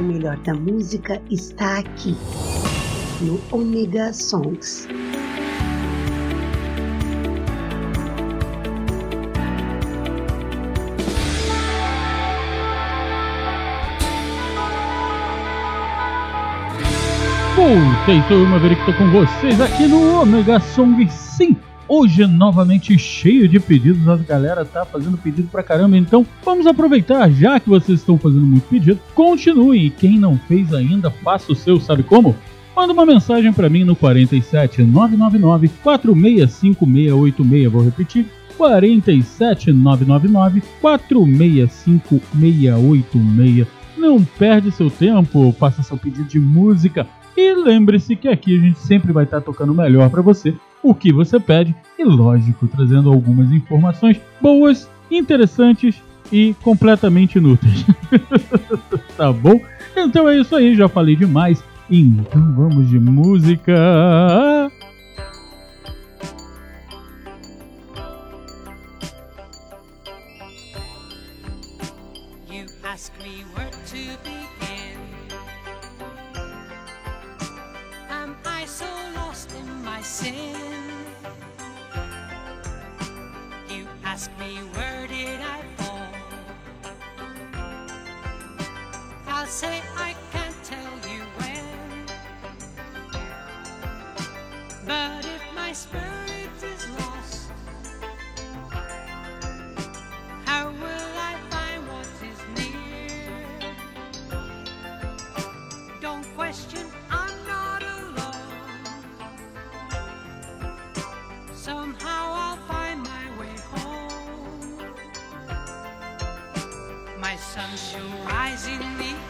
O melhor da música está aqui, no Omega Songs. Voltei, sou eu, Maverick, tô com vocês aqui no Omega Song. Sim, hoje novamente cheio de pedidos, a galera tá fazendo pedido pra caramba, então vamos aproveitar, já que vocês estão fazendo muito pedido, continuem, e quem não fez ainda, faça o seu, sabe como? Manda uma mensagem para mim no 47 999 465686, vou repetir, 47 999 465686. Não perde seu tempo, faça seu pedido de música. E lembre-se que aqui a gente sempre vai estar tocando melhor para você o que você pede e, lógico, trazendo algumas informações boas, interessantes e completamente inúteis. tá bom? Então é isso aí, já falei demais. Então vamos de música. say I can't tell you when. But if my spirit is lost, how will I find what is near? Don't question, I'm not alone. Somehow I'll find my way home. My sun shall rise in the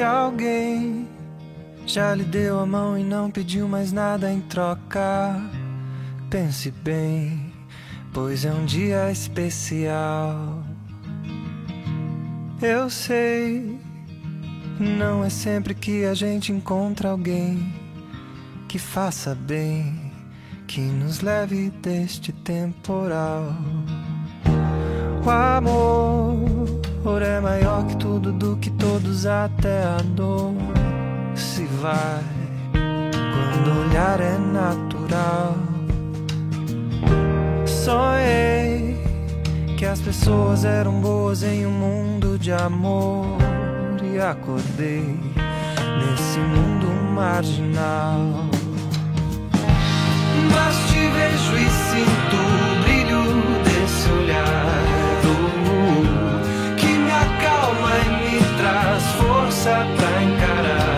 Se alguém já lhe deu a mão e não pediu mais nada em troca, pense bem, pois é um dia especial. Eu sei, não é sempre que a gente encontra alguém que faça bem, que nos leve deste temporal. O amor Amor é maior que tudo, do que todos, até a dor se vai. Quando o olhar é natural, sonhei que as pessoas eram boas em um mundo de amor e acordei nesse mundo marginal. Mas te vejo e sinto cosa tan cara.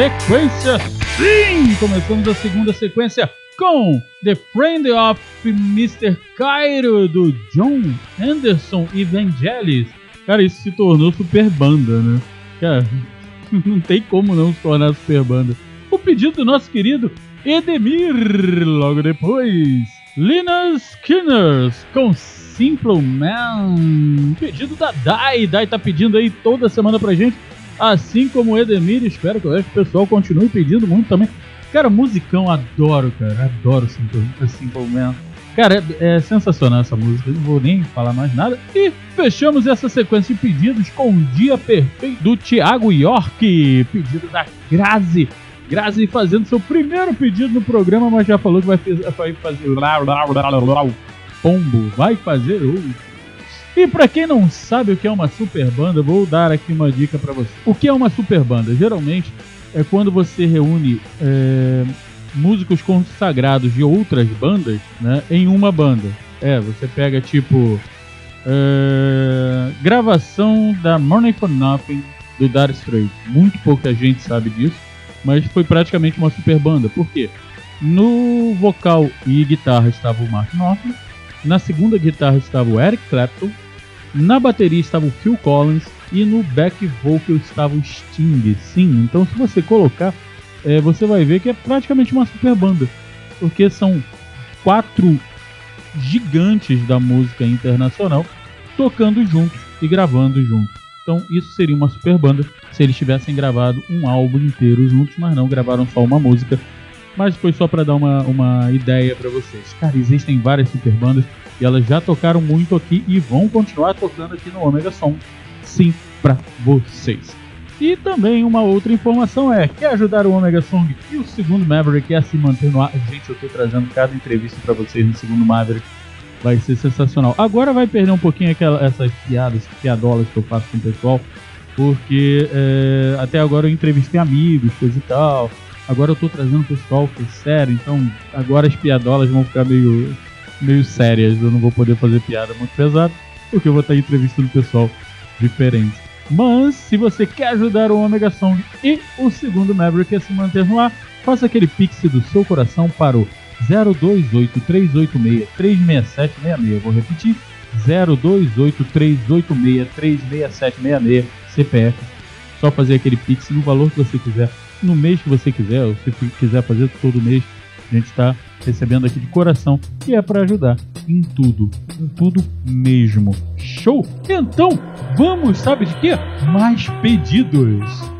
Sequência, sim! Começamos a segunda sequência com The Friend of Mr. Cairo do John Anderson e Vangelis. Cara, isso se tornou super banda, né? Cara, não tem como não se tornar super banda. O pedido do nosso querido Edemir, logo depois. Lina Skinners com Simple Man. Pedido da Dai. Dai tá pedindo aí toda semana pra gente assim como o Edemir. Espero que o pessoal continue pedindo muito também. Cara, musicão, adoro, cara. Adoro Simple, Simple Man. Cara, é, é, sensacional essa música, não vou nem falar mais nada. E fechamos essa sequência de pedidos com o Dia Perfeito do Thiago York, pedido da Grazi. Grazi fazendo seu primeiro pedido no programa, mas já falou que vai, vai fazer. Pombo, vai fazer outro. E para quem não sabe o que é uma super banda, vou dar aqui uma dica para você. O que é uma super banda? Geralmente é quando você reúne é, músicos consagrados de outras bandas né, em uma banda. É, você pega tipo. É, gravação da Money for Nothing do Dire Straits. Muito pouca gente sabe disso, mas foi praticamente uma super banda. Por quê? No vocal e guitarra estava o Mark Knopfler, na segunda guitarra estava o Eric Clapton, na bateria estava o Phil Collins e no back vocal estava o Sting. Sim, então se você colocar, é, você vai ver que é praticamente uma super banda, porque são quatro gigantes da música internacional tocando juntos e gravando juntos. Então isso seria uma super banda se eles tivessem gravado um álbum inteiro juntos, mas não gravaram só uma música. Mas foi só para dar uma, uma ideia para vocês. Cara, existem várias super bandas e elas já tocaram muito aqui e vão continuar tocando aqui no Omega Som. Sim, para vocês. E também uma outra informação é, quer ajudar o Omega Song e o segundo Maverick a se manter no ar? Gente, eu tô trazendo cada entrevista para vocês no segundo Maverick. Vai ser sensacional. Agora vai perder um pouquinho aquela, essas piadas, piadolas que eu faço com o pessoal, porque é, até agora eu entrevistei amigos, coisa e tal. Agora eu tô trazendo o pessoal que é sério, então agora as piadolas vão ficar meio meio sérias. Eu não vou poder fazer piada muito pesada, porque eu vou estar entrevistando pessoal diferente. Mas, se você quer ajudar o Omega Song e o segundo Maverick a se manter no ar, faça aquele pix do seu coração para o 02838636766. Vou repetir: 02838636766 CPF. Só fazer aquele pix no valor que você quiser, no mês que você quiser, ou se quiser fazer todo mês, a gente está recebendo aqui de coração, que é para ajudar em tudo, em tudo mesmo. Show? Então, vamos, sabe de quê? Mais pedidos.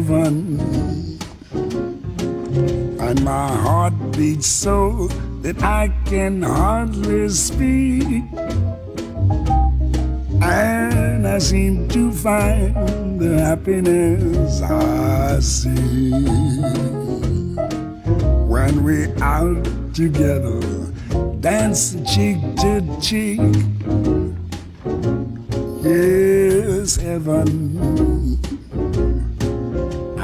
Heaven, and my heart beats so that I can hardly speak. And I seem to find the happiness I see when we're out together, dancing cheek to cheek. Yes, heaven,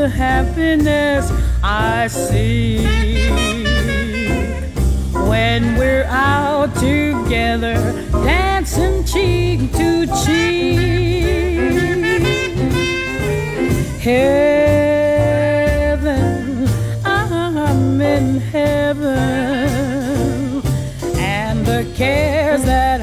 The happiness I see when we're out together, dancing cheek to cheek. Heaven, I'm in heaven, and the cares that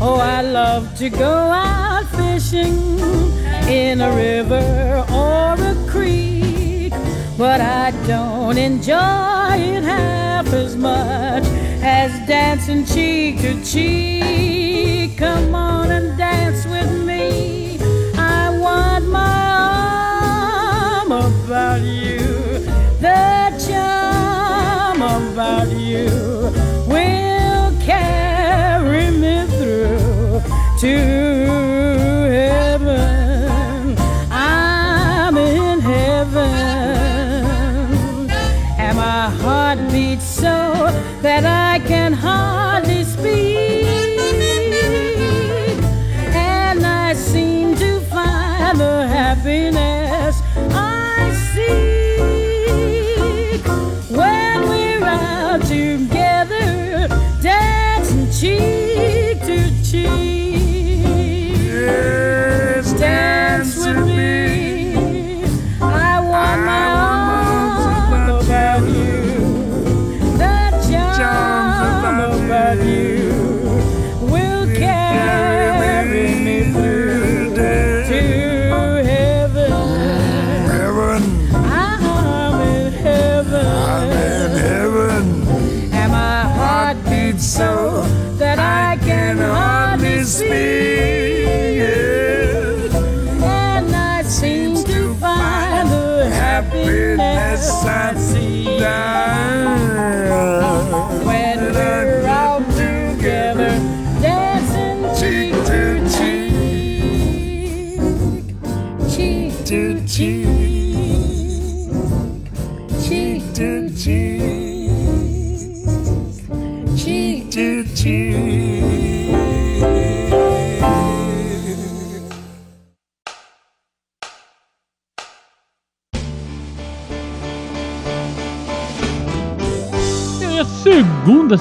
Oh, I love to go out fishing in a river or a creek, but I don't enjoy it half as much as dancing cheek to cheek. Come on and dance with me. I want my arm about you, the charm about you to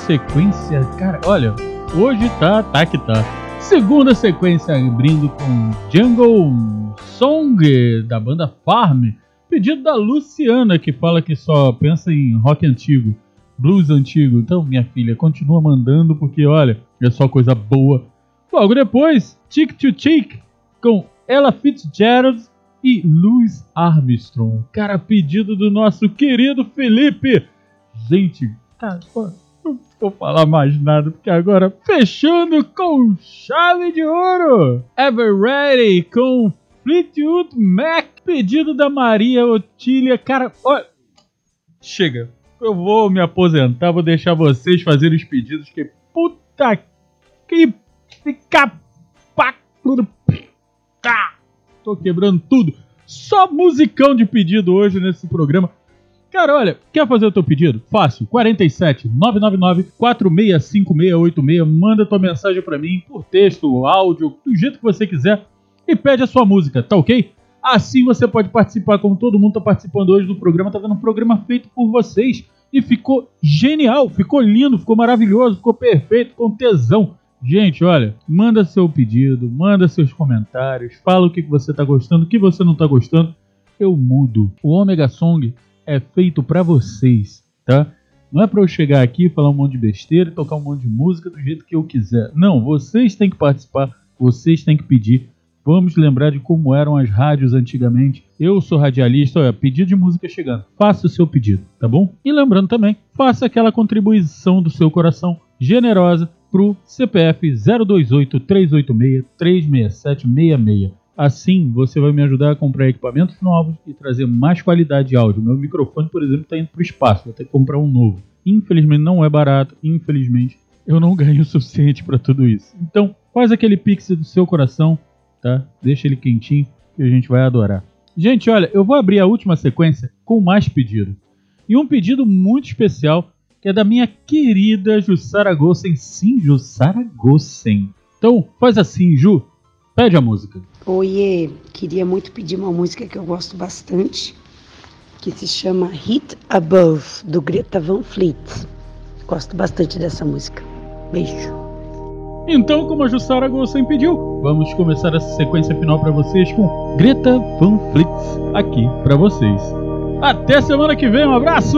sequência, cara, olha, hoje tá, tá que tá. Segunda sequência abrindo com Jungle Song da banda Farm, pedido da Luciana que fala que só pensa em rock antigo, blues antigo. Então, minha filha, continua mandando porque olha, é só coisa boa. Logo depois, Chick to Chick com Ella Fitzgerald e Louis Armstrong. Cara, pedido do nosso querido Felipe. Gente, cara, pô, não vou falar mais nada, porque agora fechando com chave de ouro. Ever Ready com Fleetwood Mac, pedido da Maria Otília. Cara, olha, chega. Eu vou me aposentar, vou deixar vocês fazerem os pedidos, que puta que tudo. Tá. Tô quebrando tudo. Só musicão de pedido hoje nesse programa. Cara, olha, quer fazer o teu pedido? Fácil, 47 999 465686. Manda tua mensagem pra mim por texto, áudio, do jeito que você quiser e pede a sua música, tá ok? Assim você pode participar, como todo mundo tá participando hoje do programa, tá vendo um programa feito por vocês e ficou genial, ficou lindo, ficou maravilhoso, ficou perfeito, com tesão. Gente, olha, manda seu pedido, manda seus comentários, fala o que você tá gostando, o que você não tá gostando. Eu mudo. O Omega Song é feito pra vocês, tá? Não é pra eu chegar aqui, falar um monte de besteira tocar um monte de música do jeito que eu quiser. Não, vocês têm que participar, vocês têm que pedir. Vamos lembrar de como eram as rádios antigamente. Eu sou radialista, olha, pedido de música chegando. Faça o seu pedido, tá bom? E lembrando também, faça aquela contribuição do seu coração generosa pro CPF 028 386 36766. Assim, você vai me ajudar a comprar equipamentos novos e trazer mais qualidade de áudio. Meu microfone, por exemplo, está indo para o espaço, vou ter que comprar um novo. Infelizmente não é barato, infelizmente eu não ganho o suficiente para tudo isso. Então, faz aquele pix do seu coração, tá? Deixa ele quentinho que a gente vai adorar. Gente, olha, eu vou abrir a última sequência com mais pedido. E um pedido muito especial que é da minha querida Jussara Gossen. Sim, Jussara Gossen. Então, faz assim, Ju, pede a música. Oiê, queria muito pedir uma música que eu gosto bastante, que se chama Hit Above, do Greta Van Fleet. Gosto bastante dessa música. Beijo. Então, como a Jussara Gossen pediu, vamos começar essa sequência final para vocês com Greta Van Fleet aqui para vocês. Até semana que vem, um abraço!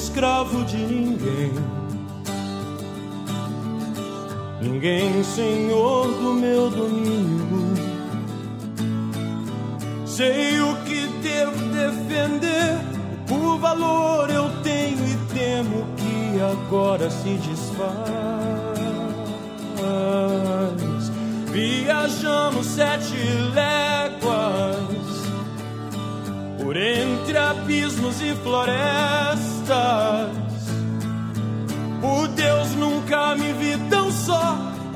Escravo de ninguém. Ninguém senhor do meu domínio. Sei o que devo defender, por valor eu tenho e temo que agora se desfaz. Viajamos sete léguas por entre abismos e florestas.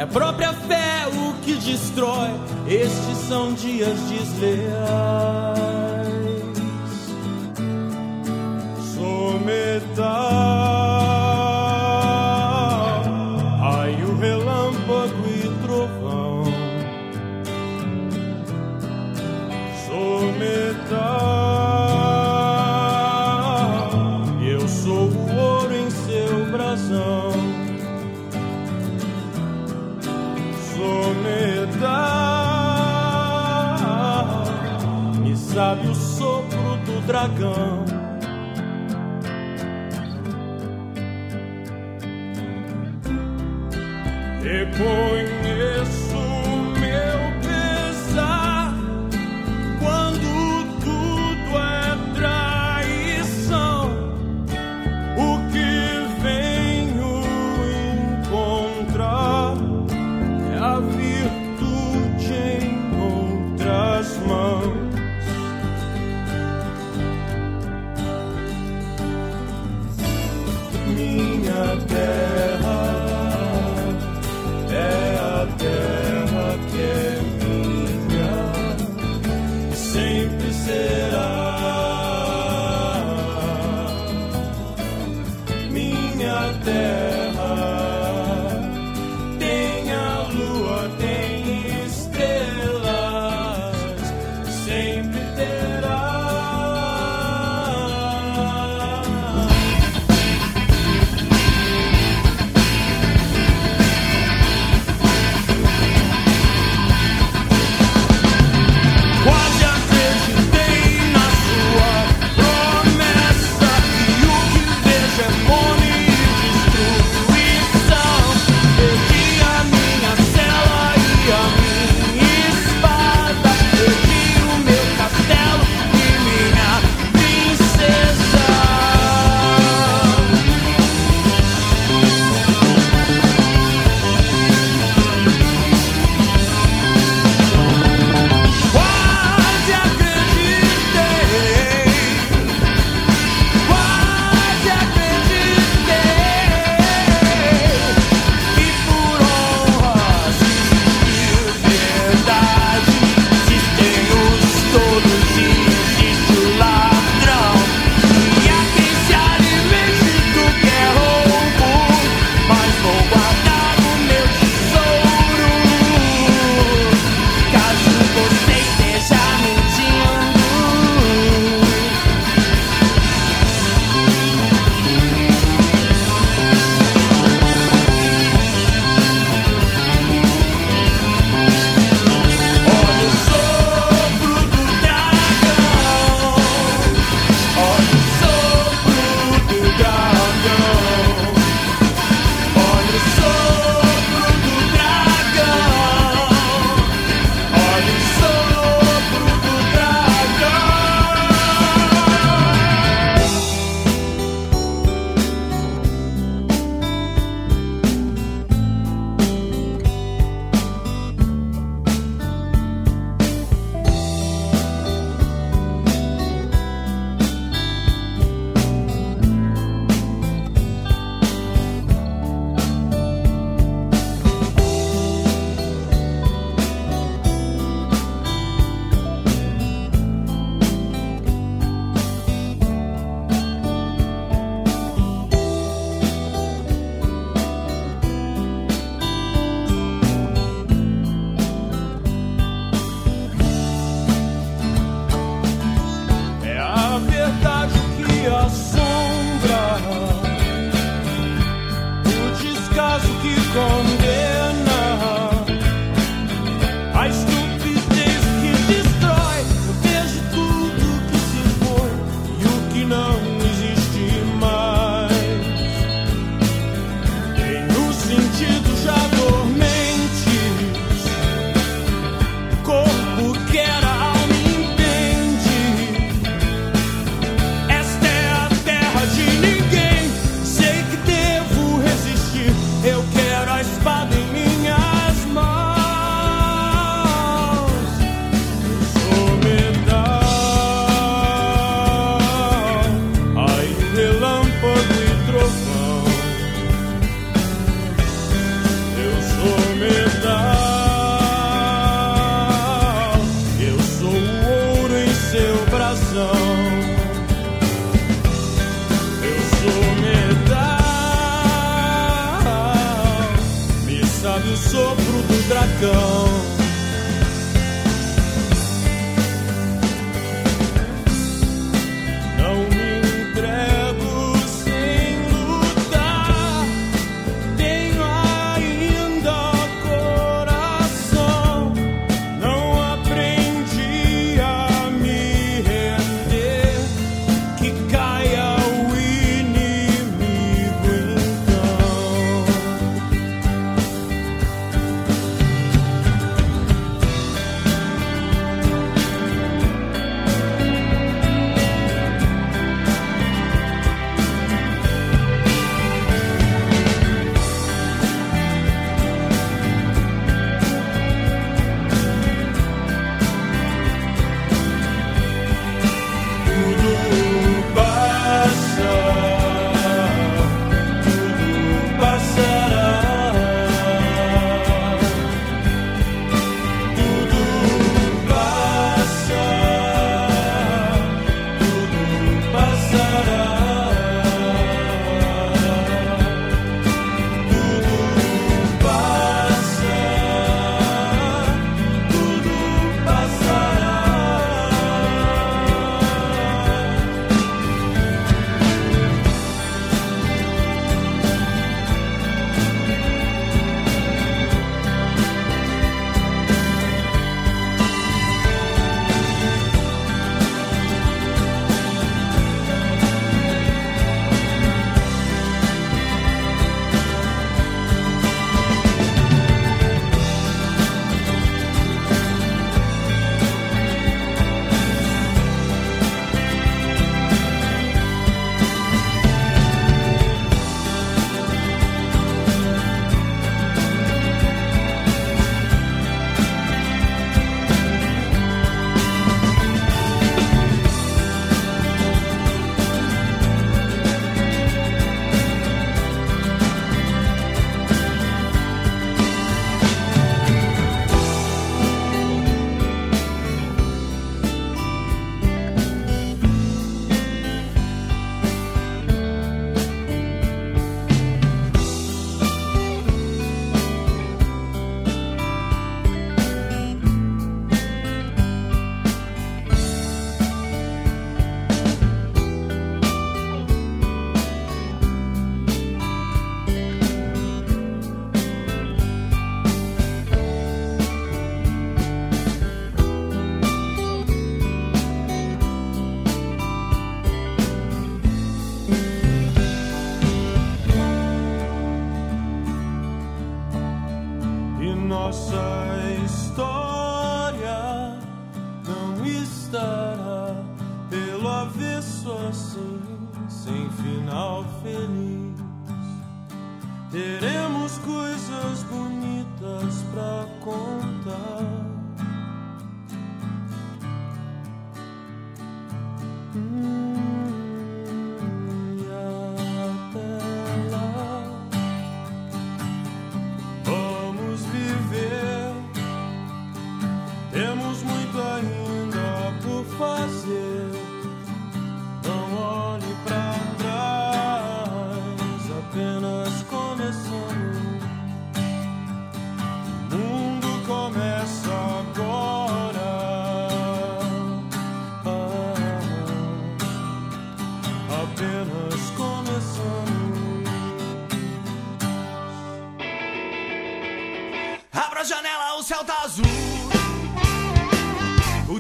É a própria fé o que destrói. Estes são dias desleais. Sou metade. Ai, o relâmpago e trovão. Sou metade. Eu sou o ouro em seu brasão. Sabe o sopro do dragão. Reconheço go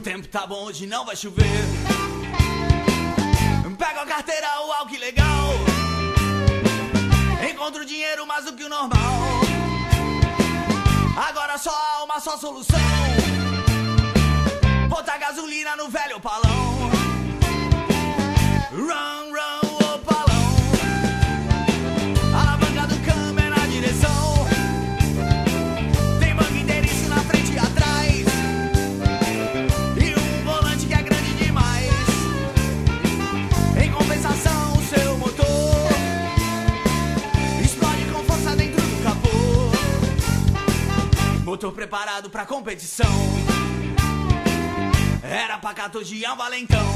tempo tá bom, hoje não vai chover. Pega a carteira Estou preparado pra competição. Era pacato de um valentão.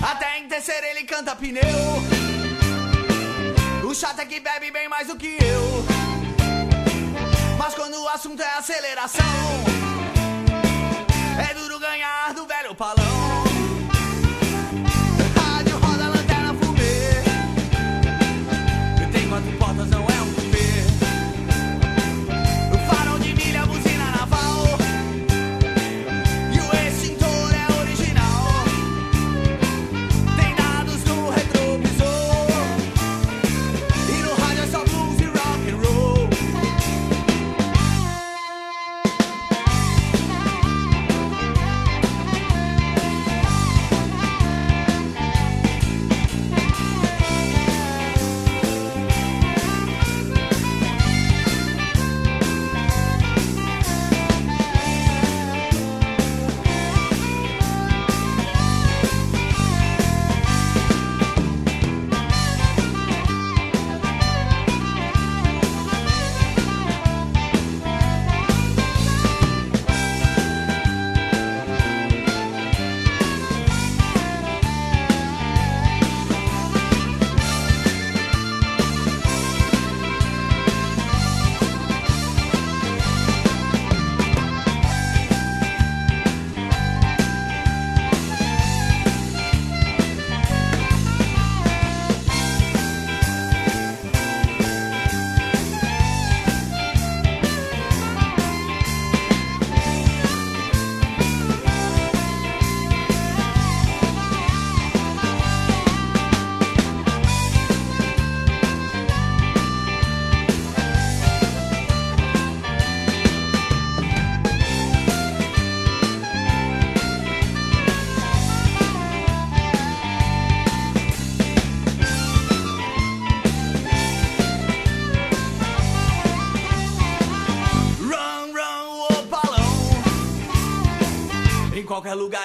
Até em terceiro ele canta pneu. O chato é que bebe bem mais do que eu. Mas quando o assunto é aceleração, é duro ganhar do velho palão.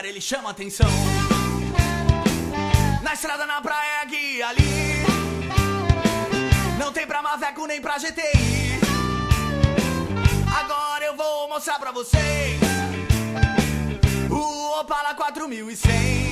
ele chama atenção. Na estrada, na praia, guia ali. Não tem pra Maveco nem pra GTI. Agora eu vou mostrar pra vocês o Opala 4100.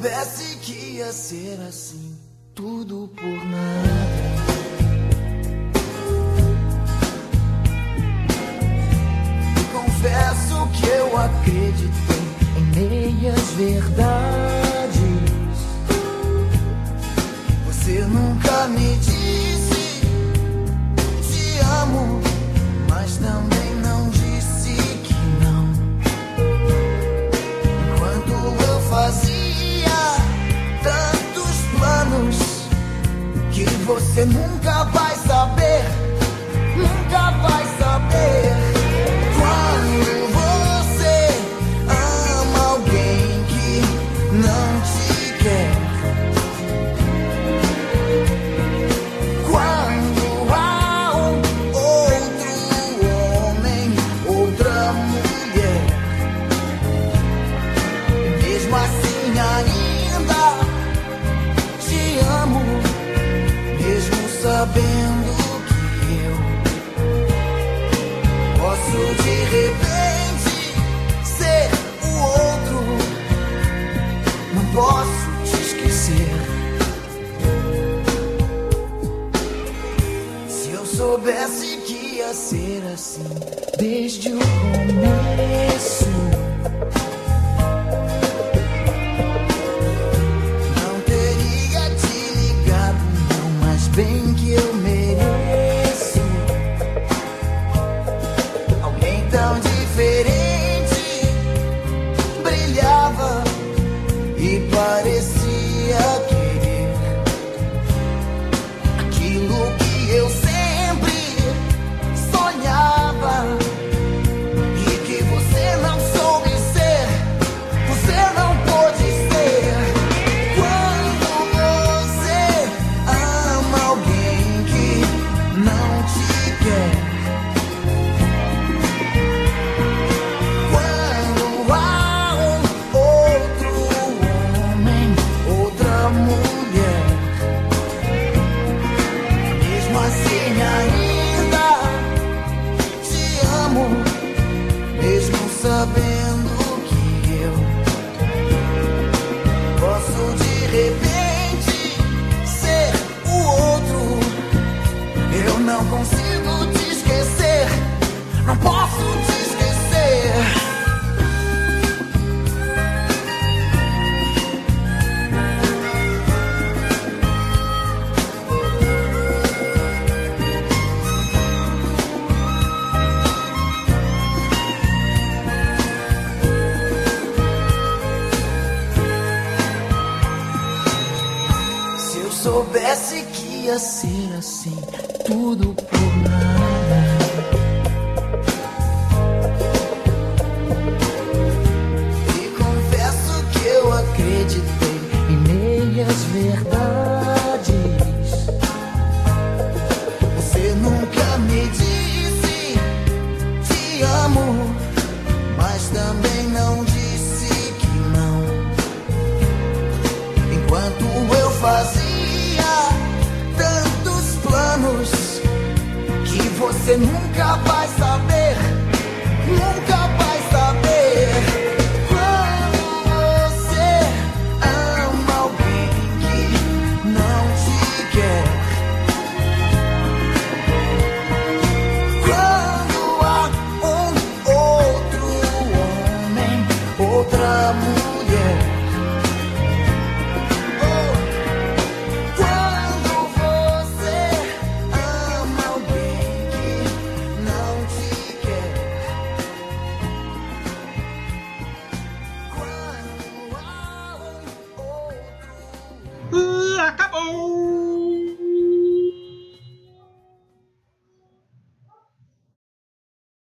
soubesse que ia ser assim, tudo por nada. Confesso que eu acreditei em meias verdades. Você nunca me disse. você nunca vai repente ser o outro. Eu não consigo. assim, assim, tudo